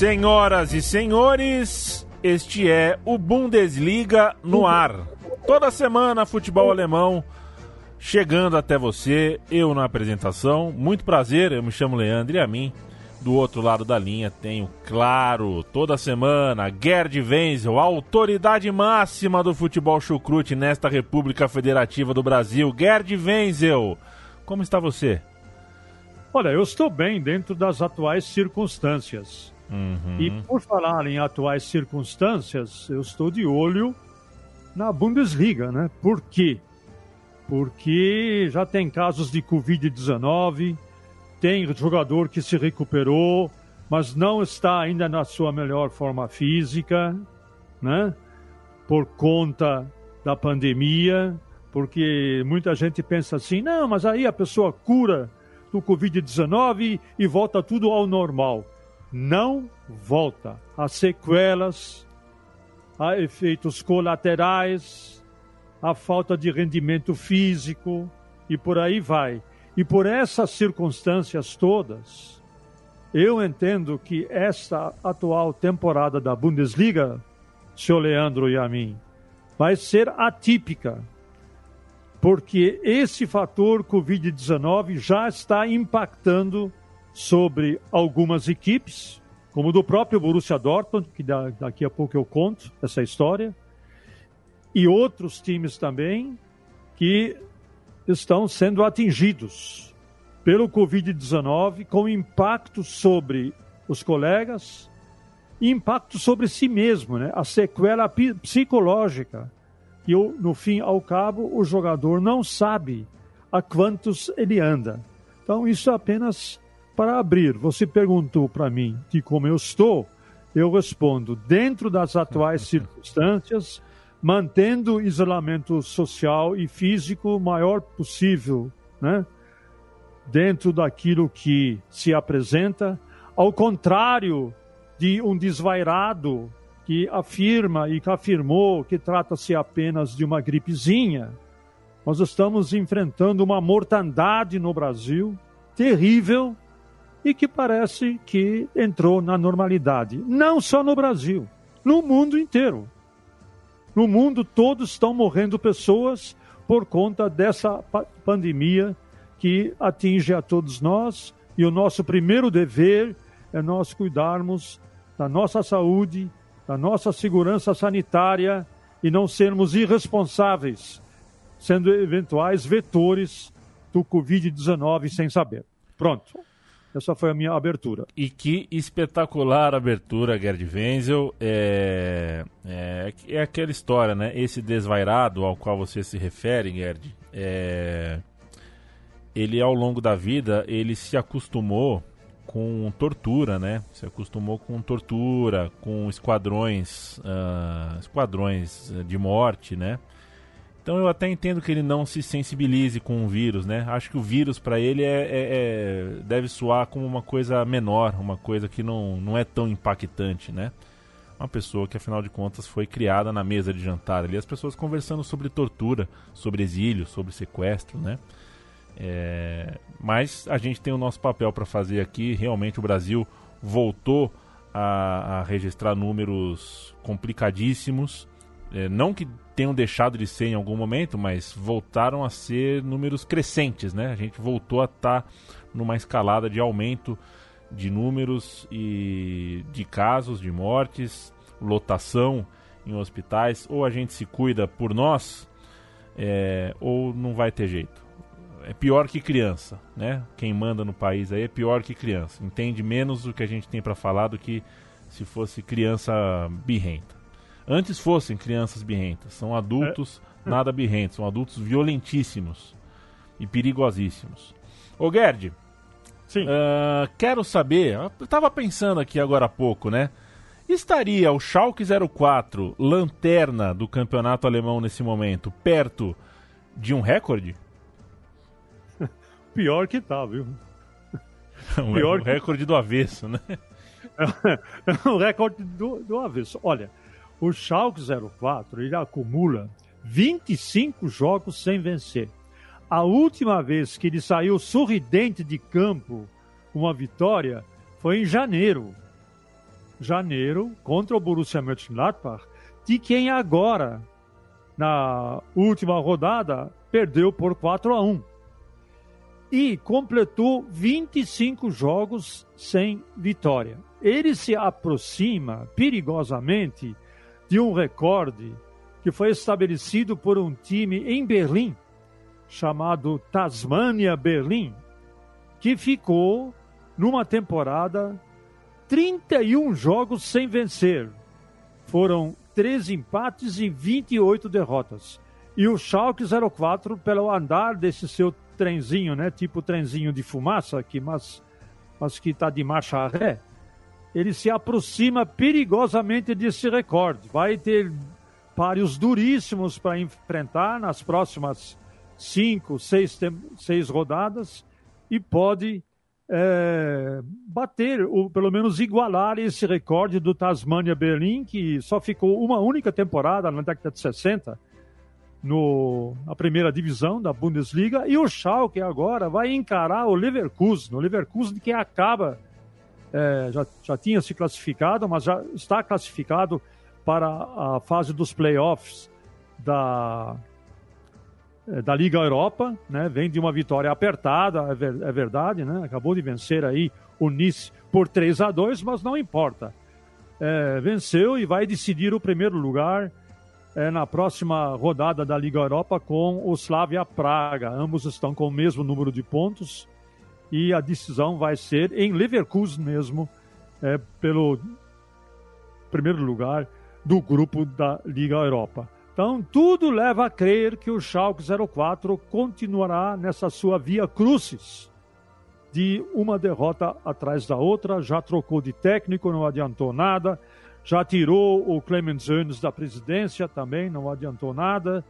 Senhoras e senhores, este é o Bundesliga no ar. Toda semana, futebol alemão chegando até você, eu na apresentação. Muito prazer, eu me chamo Leandro e a mim, do outro lado da linha, tenho, claro, toda semana, Gerd Wenzel, autoridade máxima do futebol chucrute nesta República Federativa do Brasil. Gerd Wenzel, como está você? Olha, eu estou bem dentro das atuais circunstâncias. Uhum. E por falar em atuais circunstâncias, eu estou de olho na Bundesliga, né? Por quê? Porque já tem casos de Covid-19, tem jogador que se recuperou, mas não está ainda na sua melhor forma física, né? Por conta da pandemia, porque muita gente pensa assim: não, mas aí a pessoa cura do Covid-19 e volta tudo ao normal não volta. Há sequelas, há efeitos colaterais, há falta de rendimento físico e por aí vai. E por essas circunstâncias todas, eu entendo que esta atual temporada da Bundesliga, seu Leandro e a mim, vai ser atípica, porque esse fator Covid-19 já está impactando sobre algumas equipes, como do próprio Borussia Dortmund, que daqui a pouco eu conto essa história, e outros times também que estão sendo atingidos pelo Covid-19, com impacto sobre os colegas, e impacto sobre si mesmo, né? a sequela psicológica, que no fim ao cabo o jogador não sabe a quantos ele anda. Então isso é apenas para abrir. Você perguntou para mim de como eu estou, eu respondo dentro das atuais circunstâncias, mantendo o isolamento social e físico o maior possível, né? Dentro daquilo que se apresenta, ao contrário de um desvairado que afirma e que afirmou que trata-se apenas de uma gripezinha. Nós estamos enfrentando uma mortandade no Brasil terrível e que parece que entrou na normalidade. Não só no Brasil, no mundo inteiro. No mundo todos estão morrendo pessoas por conta dessa pandemia que atinge a todos nós e o nosso primeiro dever é nós cuidarmos da nossa saúde, da nossa segurança sanitária e não sermos irresponsáveis, sendo eventuais vetores do Covid-19 sem saber. Pronto. Essa foi a minha abertura. E que espetacular abertura, Gerd Wenzel. É, é, é aquela história, né? Esse desvairado ao qual você se refere, Gerd, é, ele ao longo da vida, ele se acostumou com tortura, né? Se acostumou com tortura, com esquadrões, uh, esquadrões de morte, né? Então eu até entendo que ele não se sensibilize com o vírus, né? Acho que o vírus para ele é, é, é, deve soar como uma coisa menor, uma coisa que não, não é tão impactante, né? Uma pessoa que afinal de contas foi criada na mesa de jantar ali, as pessoas conversando sobre tortura, sobre exílio, sobre sequestro, né? É, mas a gente tem o nosso papel para fazer aqui. Realmente o Brasil voltou a, a registrar números complicadíssimos É, não que tenham deixado de ser em algum momento, mas voltaram a ser números crescentes, né? A gente voltou a estar tá numa escalada de aumento de números e de casos, de mortes, lotação em hospitais. Ou a gente se cuida por nós, é, ou não vai ter jeito. É pior que criança, né? Quem manda no país aí é pior que criança. Entende menos o que a gente tem para falar do que se fosse criança birrenta. Antes fossem crianças birrentas, são adultos é. nada birrentos, são adultos violentíssimos e perigosíssimos. Ô Gerd, Sim. Uh, quero saber, eu estava pensando aqui agora há pouco, né? Estaria o Schalke 04, lanterna do campeonato alemão nesse momento, perto de um recorde? Pior que tá, viu? um, Pior um que... recorde do avesso, né? é um recorde do, do avesso. Olha, o Schalke 04 ele acumula 25 jogos sem vencer. A última vez que ele saiu sorridente de campo uma vitória foi em janeiro. Janeiro contra o Borussia Mönchengladbach, de quem agora, na última rodada, perdeu por 4 a 1. E completou 25 jogos sem vitória. Ele se aproxima perigosamente de um recorde que foi estabelecido por um time em Berlim, chamado Tasmania Berlim, que ficou numa temporada 31 jogos sem vencer. Foram 13 empates e 28 derrotas. E o Schalke 04, pelo andar desse seu trenzinho, né, tipo trenzinho de fumaça, que mas, mas que está de marcha ré, ele se aproxima perigosamente desse recorde. Vai ter páreos duríssimos para enfrentar nas próximas cinco, seis, seis rodadas e pode é, bater, ou pelo menos igualar esse recorde do Tasmania Berlim, que só ficou uma única temporada na década de 60 no, na primeira divisão da Bundesliga, e o Schalke agora vai encarar o Leverkusen, o Leverkusen que acaba é, já, já tinha se classificado, mas já está classificado para a fase dos playoffs da, é, da Liga Europa, né? Vem de uma vitória apertada, é, ver, é, verdade, né? Acabou de vencer aí o Nice por 3 a 2 mas não importa. É, venceu e vai decidir o primeiro lugar é, na próxima rodada da Liga Europa com o Slavia Praga. Ambos estão com o mesmo número de pontos e a decisão vai ser em Leverkusen mesmo, é, pelo primeiro lugar do grupo da Liga Europa. Então, tudo leva a crer que o Schalke 04 continuará nessa sua via crucis de uma derrota atrás da outra, já trocou de técnico, não adiantou nada, já tirou o Clemens Jones da presidência, também não adiantou nada,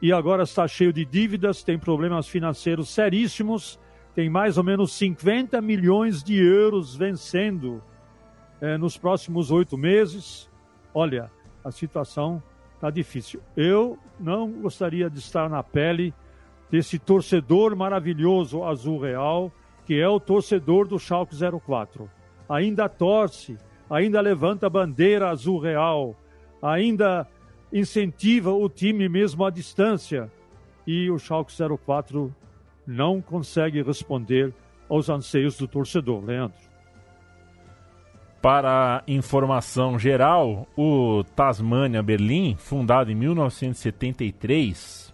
e agora está cheio de dívidas, tem problemas financeiros seríssimos, tem mais ou menos 50 milhões de euros vencendo é, nos próximos oito meses. Olha, a situação está difícil. Eu não gostaria de estar na pele desse torcedor maravilhoso azul real, que é o torcedor do Schalke 04. Ainda torce, ainda levanta a bandeira azul real, ainda incentiva o time mesmo à distância. E o Schalke 04 não consegue responder aos anseios do torcedor, Leandro. Para informação geral, o Tasmania Berlim, fundado em 1973,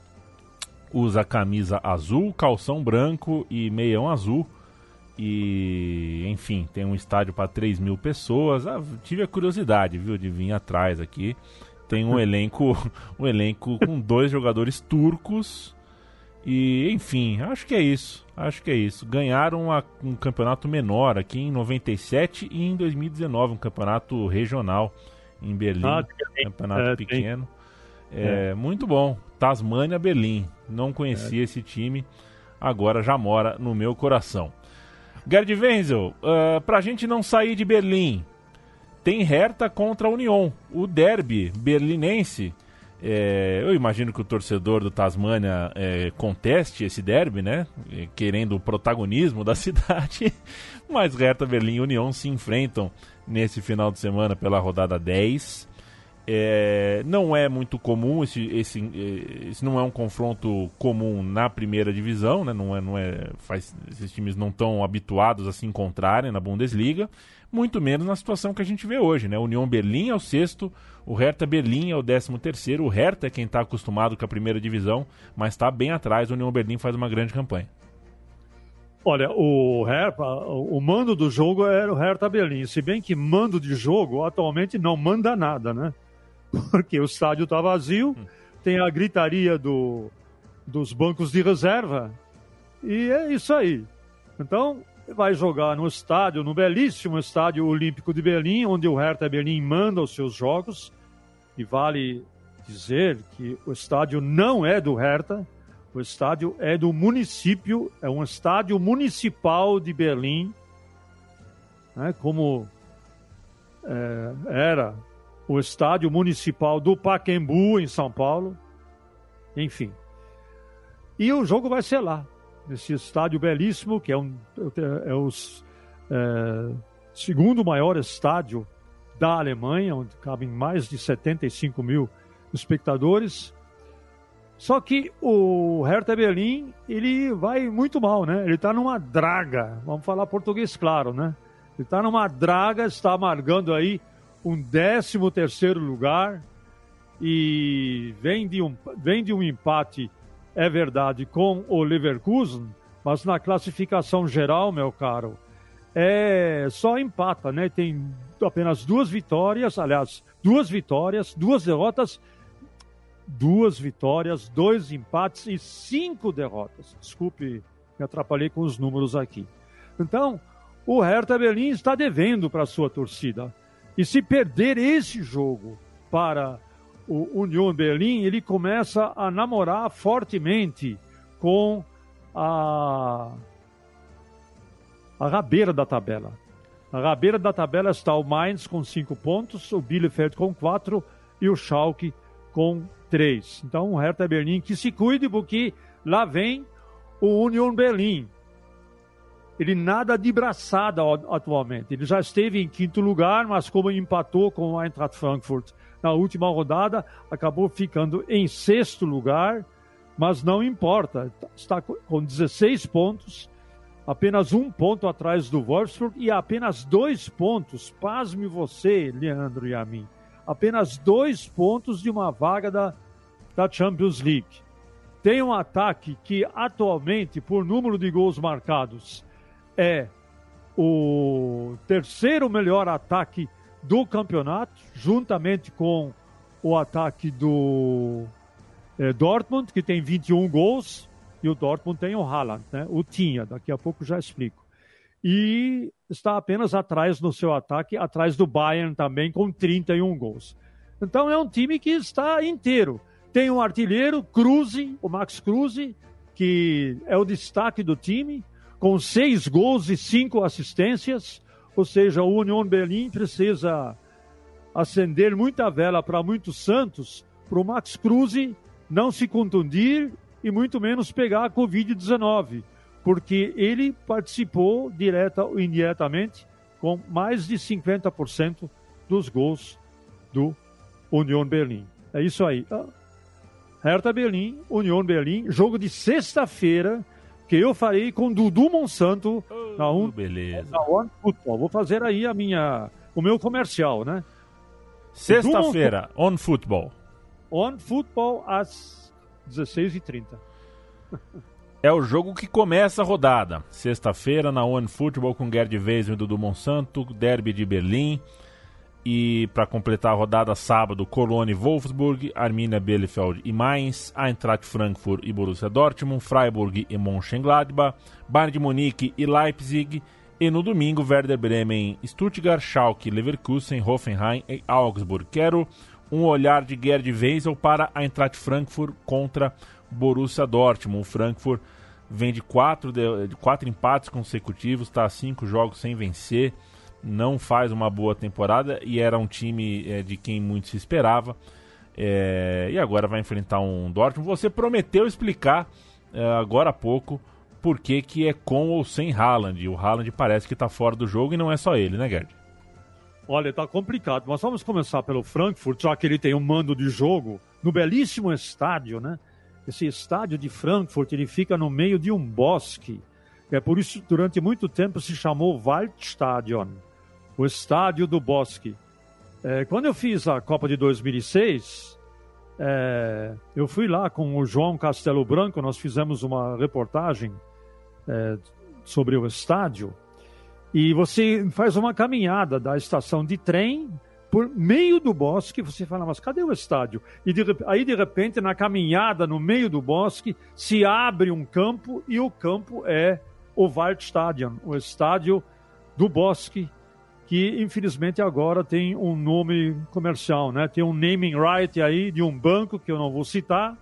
usa camisa azul, calção branco e meião azul. E, enfim, tem um estádio para 3 mil pessoas. Ah, tive a curiosidade, viu, de vir atrás aqui. Tem um elenco, um elenco com dois jogadores turcos e, enfim, acho que é isso. Acho que é isso. Ganharam uma, um campeonato menor aqui em 97 e em 2019, um campeonato regional em Berlim. Ah, campeonato é, pequeno. É, é, Muito bom. Tasmania Berlim. Não conhecia é. esse time, agora já mora no meu coração. Gerd Wenzel, uh, pra gente não sair de Berlim, tem Hertha contra a Union, o derby berlinense é, eu imagino que o torcedor do Tasmania é, conteste esse derby, né? É, querendo o protagonismo da cidade. Mas Hertha Berlim e União se enfrentam nesse final de semana pela rodada 10. É, não é muito comum, esse, esse, esse não é um confronto comum na primeira divisão, né? não é, não é, faz, esses times não estão habituados a se encontrarem na Bundesliga, muito menos na situação que a gente vê hoje. Né? União Berlim é o sexto, o Hertha Berlim é o décimo terceiro, o Hertha é quem está acostumado com a primeira divisão, mas está bem atrás, o União Berlim faz uma grande campanha. Olha, o, Hertha, o mando do jogo era o Hertha Berlim, se bem que mando de jogo atualmente não manda nada, né? porque o estádio está vazio, tem a gritaria do, dos bancos de reserva, e é isso aí. Então, vai jogar no estádio, no belíssimo estádio Olímpico de Berlim, onde o Hertha Berlim manda os seus jogos, e vale dizer que o estádio não é do Hertha, o estádio é do município, é um estádio municipal de Berlim, né, como é, era o estádio municipal do Paquembu, em São Paulo. Enfim. E o jogo vai ser lá, nesse estádio belíssimo, que é, um, é o é, segundo maior estádio da Alemanha, onde cabem mais de 75 mil espectadores. Só que o Hertha Berlim, ele vai muito mal, né? Ele está numa draga, vamos falar português claro, né? Ele está numa draga, está amargando aí um 13 terceiro lugar e vem de, um, vem de um empate, é verdade, com o Leverkusen, mas na classificação geral, meu caro, é só empata, né? Tem apenas duas vitórias, aliás, duas vitórias, duas derrotas, duas vitórias, dois empates e cinco derrotas. Desculpe, me atrapalhei com os números aqui. Então, o Hertha Berlim está devendo para a sua torcida. E se perder esse jogo para o Union Berlim, ele começa a namorar fortemente com a, a rabeira da tabela. Na rabeira da tabela está o Mainz com cinco pontos, o Bielefeld com quatro e o Schalke com três. Então o Hertha Berlim que se cuide porque lá vem o Union Berlim ele nada de braçada atualmente. Ele já esteve em quinto lugar, mas como empatou com o Eintracht Frankfurt na última rodada, acabou ficando em sexto lugar, mas não importa. Está com 16 pontos, apenas um ponto atrás do Wolfsburg e apenas dois pontos, pasme você, Leandro e a mim, apenas dois pontos de uma vaga da, da Champions League. Tem um ataque que atualmente, por número de gols marcados, é o terceiro melhor ataque do campeonato, juntamente com o ataque do é, Dortmund, que tem 21 gols, e o Dortmund tem o Haaland, né? o tinha, daqui a pouco já explico. E está apenas atrás no seu ataque, atrás do Bayern também, com 31 gols. Então é um time que está inteiro. Tem um artilheiro, Kruse, o Max Kruse, que é o destaque do time com seis gols e cinco assistências, ou seja, o Union Berlim precisa acender muita vela para muitos santos, para o Max Cruz não se contundir e muito menos pegar a Covid-19, porque ele participou direta ou indiretamente com mais de 50% dos gols do Union Berlim. É isso aí. Ah, Hertha Berlim, Union Berlim, jogo de sexta-feira, que eu farei com Dudu Monsanto oh, na, um, beleza. na One Football. Vou fazer aí a minha, o meu comercial, né? Sexta-feira, On Football. On Football às 16h30. É o jogo que começa a rodada. Sexta-feira na One Football com Gerd Weiss e Dudu Monsanto, Derby de Berlim. E para completar a rodada, sábado, Cologne Wolfsburg, Arminia Bielefeld e Mainz, Eintracht Frankfurt e Borussia Dortmund, Freiburg e Mönchengladbach, Bayern de Munique e Leipzig. E no domingo, Werder Bremen, Stuttgart, Schalke, Leverkusen, Hoffenheim e Augsburg. Quero um olhar de Gerd Wenzel para Eintracht Frankfurt contra Borussia Dortmund. O Frankfurt vem de quatro, de, de quatro empates consecutivos, está a cinco jogos sem vencer não faz uma boa temporada e era um time é, de quem muito se esperava. É, e agora vai enfrentar um Dortmund. Você prometeu explicar é, agora há pouco por que, que é com ou sem Haaland. O Haaland parece que está fora do jogo e não é só ele, né, Gerd? Olha, tá complicado, mas vamos começar pelo Frankfurt, já que ele tem um mando de jogo no belíssimo estádio, né? Esse estádio de Frankfurt, ele fica no meio de um bosque. É por isso durante muito tempo se chamou Waldstadion, o estádio do bosque. É, quando eu fiz a Copa de 2006, é, eu fui lá com o João Castelo Branco, nós fizemos uma reportagem é, sobre o estádio. E você faz uma caminhada da estação de trem por meio do bosque, você fala, mas cadê o estádio? E de, aí, de repente, na caminhada no meio do bosque, se abre um campo e o campo é o Waldstadion, o estádio do bosque, que infelizmente agora tem um nome comercial, né? Tem um naming right aí de um banco que eu não vou citar,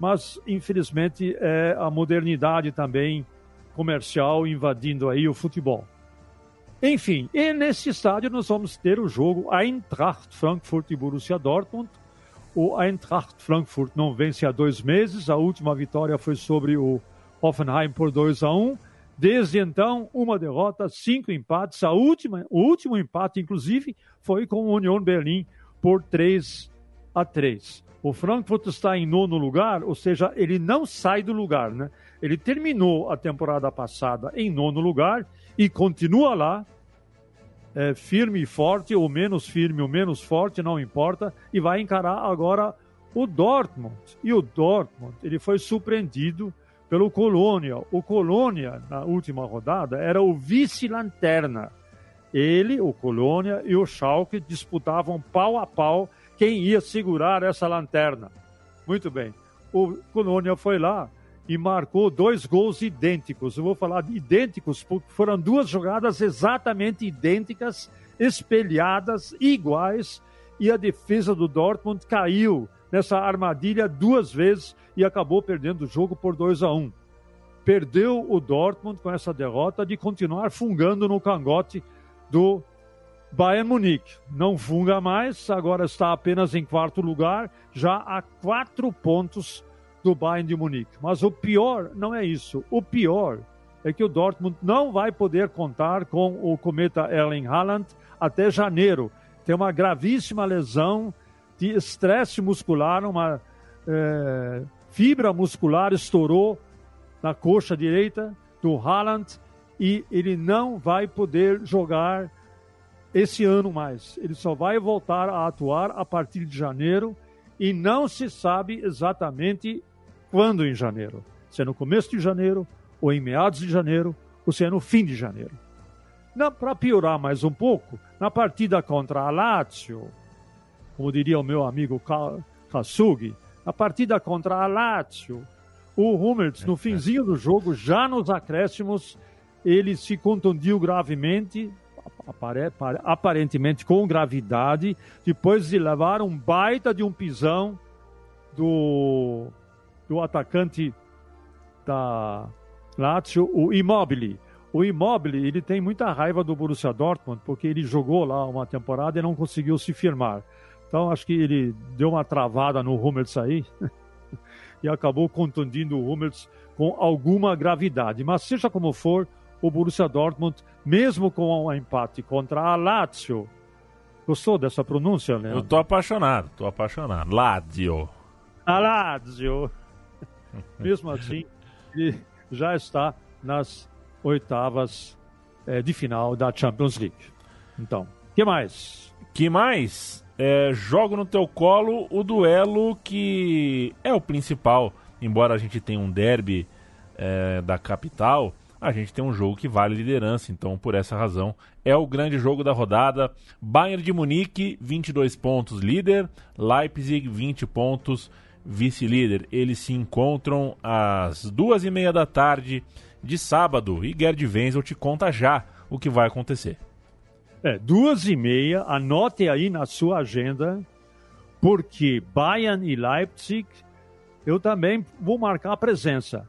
mas infelizmente é a modernidade também comercial invadindo aí o futebol. Enfim, e nesse estádio nós vamos ter o jogo Eintracht Frankfurt e Borussia Dortmund. O Eintracht Frankfurt não vence há dois meses, a última vitória foi sobre o Hoffenheim por 2 a 1. Desde então, uma derrota, cinco empates. A última, o último empate, inclusive, foi com o Union Berlim por 3 a 3. O Frankfurt está em nono lugar, ou seja, ele não sai do lugar, né? Ele terminou a temporada passada em nono lugar e continua lá, é, firme e forte, ou menos firme ou menos forte, não importa, e vai encarar agora o Dortmund. E o Dortmund, ele foi surpreendido pelo Colônia. O Colônia, na última rodada, era o vice-lanterna. Ele, o Colônia e o Schalke disputavam pau a pau quem ia segurar essa lanterna. Muito bem. O Colônia foi lá, e marcou dois gols idênticos. Eu vou falar de idênticos porque foram duas jogadas exatamente idênticas, espelhadas, iguais, e a defesa do Dortmund caiu nessa armadilha duas vezes e acabou perdendo o jogo por 2 a 1. Um. Perdeu o Dortmund com essa derrota de continuar fungando no cangote do Bayern Munique. Não funga mais, agora está apenas em quarto lugar, já a quatro pontos do Bayern de Munique. Mas o pior não é isso. O pior é que o Dortmund não vai poder contar com o cometa Erling Haaland até janeiro. Tem uma gravíssima lesão estresse muscular, uma é, fibra muscular estourou na coxa direita do Haaland e ele não vai poder jogar esse ano mais. Ele só vai voltar a atuar a partir de janeiro e não se sabe exatamente quando em janeiro? Se é no começo de janeiro, ou em meados de janeiro, ou se é no fim de janeiro. Para piorar mais um pouco, na partida contra a Lazio, como diria o meu amigo Kasugi, na partida contra a Lazio, o Hummels, no finzinho do jogo, já nos acréscimos, ele se contundiu gravemente, aparentemente com gravidade, depois de levar um baita de um pisão do do atacante da Lazio, o Immobile. O Immobile, ele tem muita raiva do Borussia Dortmund, porque ele jogou lá uma temporada e não conseguiu se firmar. Então, acho que ele deu uma travada no Hummels aí e acabou contundindo o Hummels com alguma gravidade. Mas seja como for, o Borussia Dortmund, mesmo com um empate contra a Lazio, gostou dessa pronúncia, Leandro? Eu tô apaixonado, tô apaixonado. Lazio. A Lazio. Mesmo assim, ele já está nas oitavas é, de final da Champions League. Então, que mais? Que mais? É, jogo no teu colo o duelo que é o principal. Embora a gente tenha um derby é, da capital, a gente tem um jogo que vale liderança. Então, por essa razão, é o grande jogo da rodada. Bayern de Munique, 22 pontos líder. Leipzig, 20 pontos vice-líder. Eles se encontram às duas e meia da tarde de sábado e Gerd Wenzel te conta já o que vai acontecer. É, duas e meia, anote aí na sua agenda, porque Bayern e Leipzig, eu também vou marcar a presença.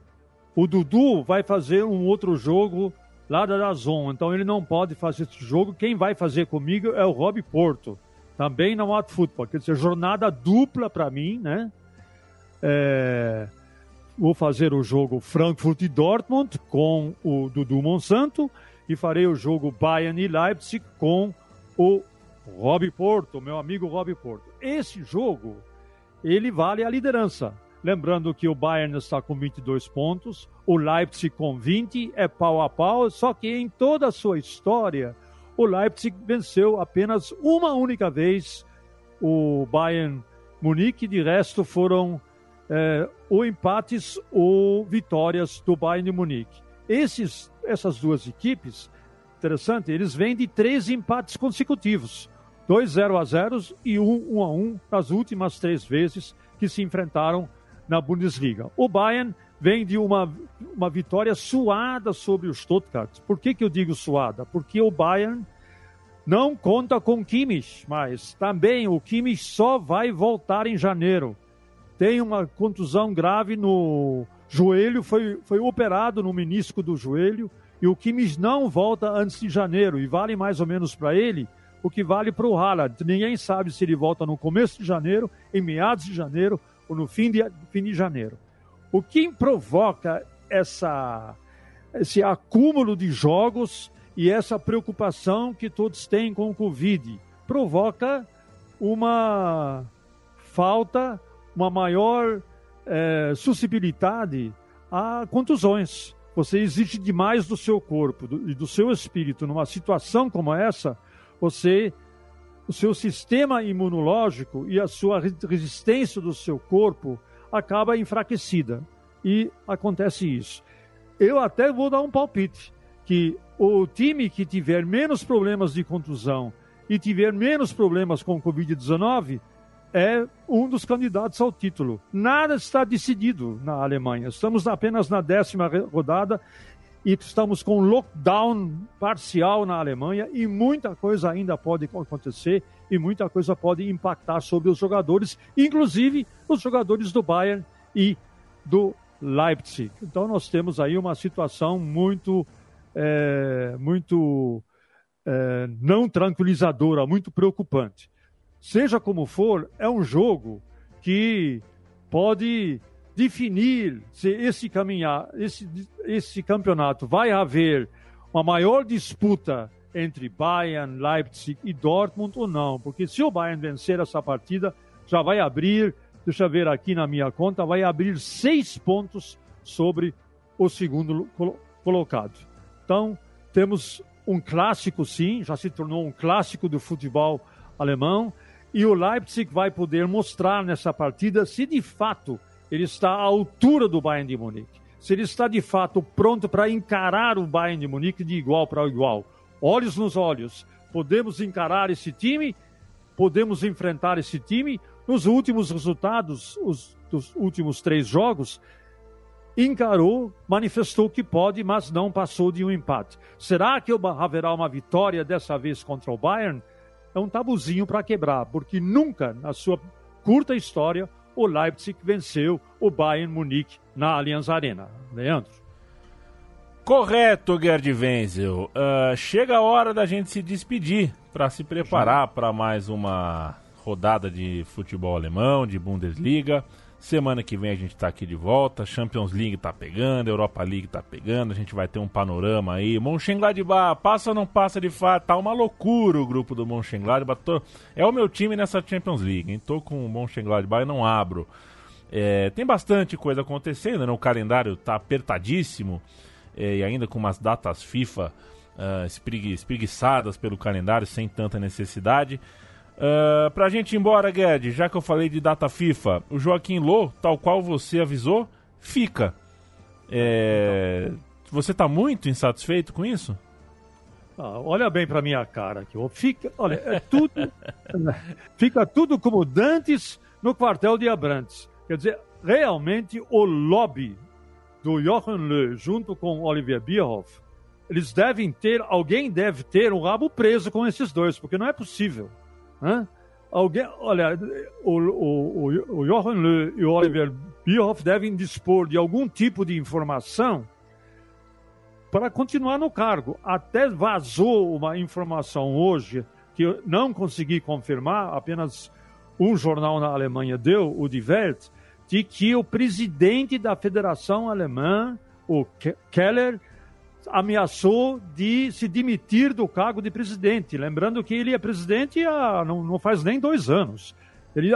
O Dudu vai fazer um outro jogo lá da Dazon, então ele não pode fazer esse jogo. Quem vai fazer comigo é o Rob Porto, também na Watt Football. Quer dizer, jornada dupla para mim, né? É, vou fazer o jogo Frankfurt e Dortmund com o Dudu Monsanto e farei o jogo Bayern e Leipzig com o Rob Porto, meu amigo Rob Porto. Esse jogo, ele vale a liderança. Lembrando que o Bayern está com 22 pontos, o Leipzig com 20, é pau a pau, só que em toda a sua história, o Leipzig venceu apenas uma única vez o Bayern Munique, de resto foram é, ou empates ou vitórias do Bayern de Munique. Esses, essas duas equipes, interessante, eles vêm de três empates consecutivos. Dois 0 a 0 e um 1 a 1 nas últimas três vezes que se enfrentaram na Bundesliga. O Bayern vem de uma, uma vitória suada sobre o Stuttgart. Por que, que eu digo suada? Porque o Bayern não conta com Kimmich, mas também o Kimmich só vai voltar em janeiro. Tem uma contusão grave no joelho, foi, foi operado no menisco do joelho e o Kimmich não volta antes de janeiro e vale mais ou menos para ele o que vale para o Haaland. Ninguém sabe se ele volta no começo de janeiro, em meados de janeiro ou no fim de, fim de janeiro. O que provoca essa, esse acúmulo de jogos e essa preocupação que todos têm com o Covid provoca uma falta, uma maior é, suscetibilidade a contusões. Você exige demais do seu corpo do, e do seu espírito numa situação como essa, você o seu sistema imunológico e a sua resistência do seu corpo acaba enfraquecida. E acontece isso. Eu até vou dar um palpite que o time que tiver menos problemas de contusão e tiver menos problemas com Covid-19 é um dos candidatos ao título. Nada está decidido na Alemanha. Estamos apenas na décima rodada e estamos com lockdown parcial na Alemanha e muita coisa ainda pode acontecer e muita coisa pode impactar sobre os jogadores, inclusive os jogadores do Bayern e do Leipzig. Então nós temos aí uma situação muito é, muito é, não tranquilizadora, muito preocupante. Seja como for, é um jogo que pode definir se esse caminhar, esse, esse campeonato vai haver uma maior disputa entre Bayern, Leipzig e Dortmund ou não, porque se o Bayern vencer essa partida, já vai abrir, deixa eu ver aqui na minha conta, vai abrir seis pontos sobre o segundo colocado. Então, temos um clássico, sim, já se tornou um clássico do futebol alemão. E o Leipzig vai poder mostrar nessa partida se de fato ele está à altura do Bayern de Munique. Se ele está de fato pronto para encarar o Bayern de Munique de igual para igual. Olhos nos olhos. Podemos encarar esse time, podemos enfrentar esse time. Nos últimos resultados, os, dos últimos três jogos, encarou, manifestou que pode, mas não passou de um empate. Será que haverá uma vitória dessa vez contra o Bayern? É um tabuzinho para quebrar, porque nunca na sua curta história o Leipzig venceu o Bayern Munique na Allianz Arena. Leandro? Correto, Gerd Wenzel. Uh, chega a hora da gente se despedir para se preparar para mais uma rodada de futebol alemão, de Bundesliga. Semana que vem a gente tá aqui de volta. Champions League tá pegando, Europa League tá pegando. A gente vai ter um panorama aí. Mönchengladbach, passa ou não passa de fato? Tá uma loucura o grupo do Mönchengladbach. Tô... É o meu time nessa Champions League, hein? Tô com o Mönchengladbach e não abro. É, tem bastante coisa acontecendo, né? O calendário tá apertadíssimo. É, e ainda com umas datas FIFA uh, espreguiçadas pelo calendário, sem tanta necessidade. Uh, pra gente ir embora, Guedes, já que eu falei de data FIFA, o Joaquim Lô, tal qual você avisou, fica. É... Você tá muito insatisfeito com isso? Ah, olha bem pra minha cara aqui. Fica, olha, é tudo, fica tudo como dantes no quartel de Abrantes. Quer dizer, realmente o lobby do Jochen Löw junto com Olivier Bierhoff, eles devem ter, alguém deve ter um rabo preso com esses dois, porque não é possível. Alguém, olha, o, o, o, o Johan e o Oliver Bierhoff devem dispor de algum tipo de informação para continuar no cargo. Até vazou uma informação hoje que eu não consegui confirmar, apenas um jornal na Alemanha deu, o Die Welt, de que o presidente da Federação Alemã, o Keller, ameaçou de se demitir do cargo de presidente. Lembrando que ele é presidente há, não, não faz nem dois anos. Ele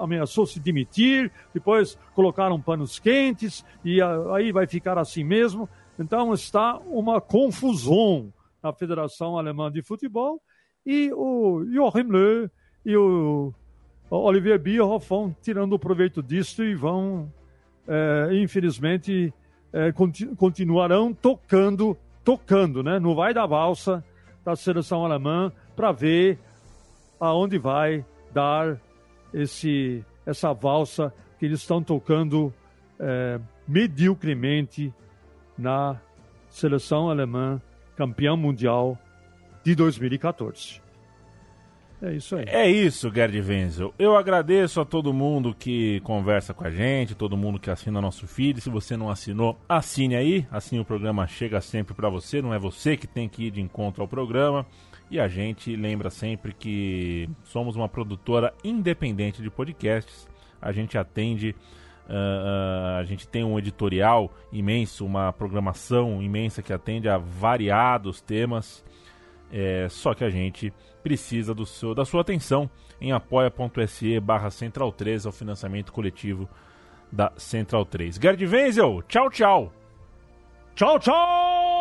ameaçou se demitir, depois colocaram panos quentes, e aí vai ficar assim mesmo. Então está uma confusão na Federação Alemã de Futebol e o Joachim Löw e o Olivier Bierhoff vão tirando proveito disso e vão, é, infelizmente, é, continu continuarão tocando, tocando, né? No vai da valsa da seleção alemã para ver aonde vai dar esse, essa valsa que eles estão tocando é, mediocremente na seleção alemã campeão mundial de 2014. É isso aí. É isso, Gerd Wenzel. Eu agradeço a todo mundo que conversa com a gente, todo mundo que assina nosso feed. Se você não assinou, assine aí. Assim o programa chega sempre para você. Não é você que tem que ir de encontro ao programa. E a gente lembra sempre que somos uma produtora independente de podcasts. A gente atende. Uh, a gente tem um editorial imenso, uma programação imensa que atende a variados temas. É, só que a gente precisa do seu, da sua atenção em apoia.se barra Central 3, ao financiamento coletivo da Central 3. Gerd Wenzel, tchau, tchau! Tchau, tchau!